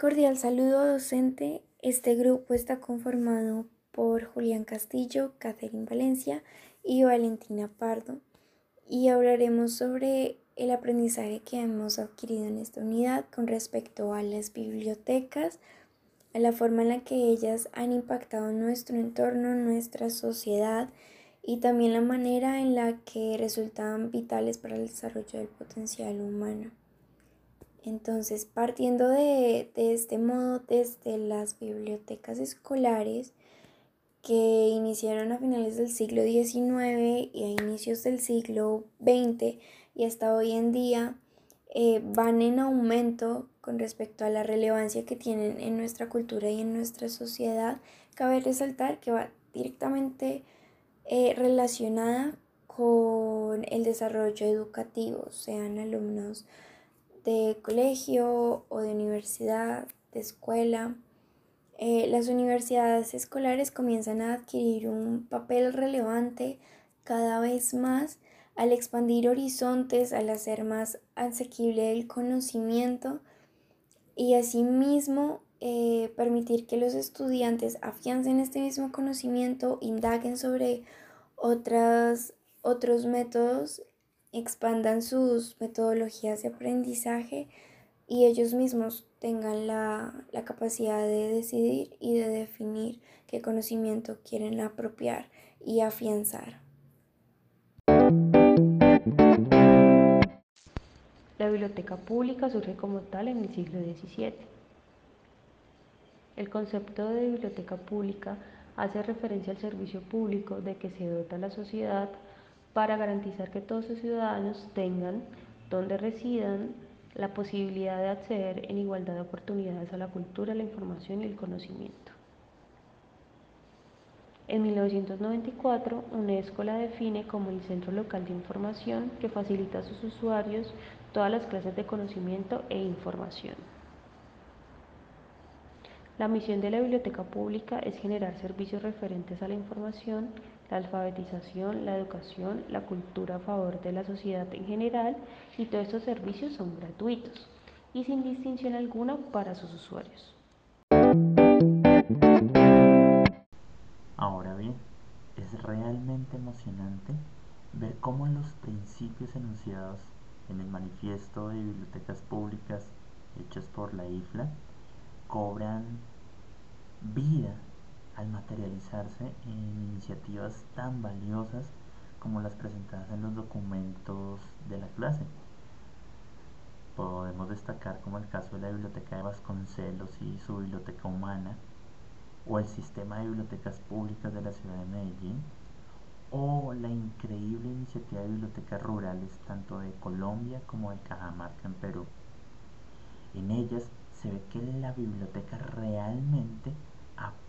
Cordial saludo docente. Este grupo está conformado por Julián Castillo, Catherine Valencia y Valentina Pardo y hablaremos sobre el aprendizaje que hemos adquirido en esta unidad con respecto a las bibliotecas, a la forma en la que ellas han impactado nuestro entorno, nuestra sociedad y también la manera en la que resultan vitales para el desarrollo del potencial humano. Entonces, partiendo de, este modo, desde las bibliotecas escolares, que iniciaron a finales del siglo XIX y a inicios del siglo XX y hasta hoy en día, eh, van en aumento con respecto a la relevancia que tienen en nuestra cultura y en nuestra sociedad. Cabe resaltar que va directamente eh, relacionada con el desarrollo educativo, sean alumnos de colegio o de universidad, de escuela. Eh, las universidades escolares comienzan a adquirir un papel relevante cada vez más al expandir horizontes, al hacer más asequible el conocimiento y asimismo eh, permitir que los estudiantes afiancen este mismo conocimiento, indaguen sobre otras, otros métodos expandan sus metodologías de aprendizaje y ellos mismos tengan la, capacidad de decidir y de definir qué conocimiento quieren apropiar y afianzar. La biblioteca pública surge como tal en el siglo XVII. El concepto de biblioteca pública hace referencia al servicio público de que se dota la sociedad para garantizar que todos los ciudadanos tengan donde residan la posibilidad de acceder en igualdad de oportunidades a la cultura, la información y el conocimiento. En 1994, UNESCO la define como el centro local de información que facilita a sus usuarios todas las clases de conocimiento e información. La misión de la biblioteca pública es generar servicios referentes a la información, la alfabetización, la educación, la cultura a favor de la sociedad en general y todos estos servicios son gratuitos y sin distinción alguna para sus usuarios. Ahora bien, es realmente emocionante ver cómo los principios enunciados en el manifiesto de bibliotecas públicas hechos por la IFLA cobran vida al materializarse en iniciativas tan valiosas como las presentadas en los documentos de la clase. Podemos destacar como el caso de la Biblioteca de Vasconcelos y su biblioteca humana, o el sistema de bibliotecas públicas de la ciudad de Medellín, o la increíble iniciativa de bibliotecas rurales tanto de Colombia como de Cajamarca en Perú. En ellas se ve que la biblioteca realmente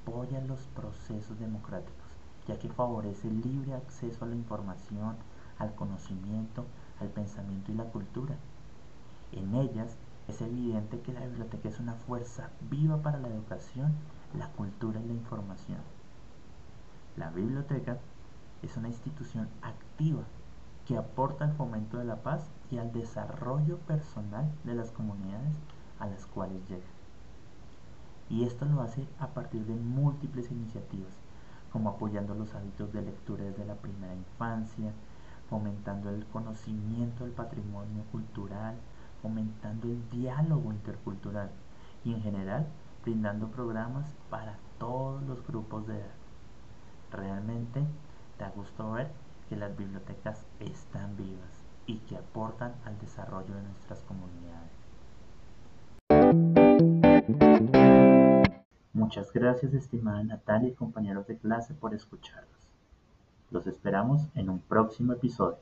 apoya los procesos democráticos, ya que favorece el libre acceso a la información, al conocimiento, al pensamiento y la cultura. En ellas es evidente que la biblioteca es una fuerza viva para la educación, la cultura y la información. La biblioteca es una institución activa que aporta al fomento de la paz y al desarrollo personal de las comunidades a las cuales llega y esto lo hace a partir de múltiples iniciativas, como apoyando los hábitos de lectura desde la primera infancia, fomentando el conocimiento del patrimonio cultural, fomentando el diálogo intercultural y en general brindando programas para todos los grupos de edad. Realmente da gusto ver que las bibliotecas están vivas y que aportan al desarrollo de nuestras comunidades. Muchas gracias estimada Natalia y compañeros de clase por escucharnos. Los esperamos en un próximo episodio.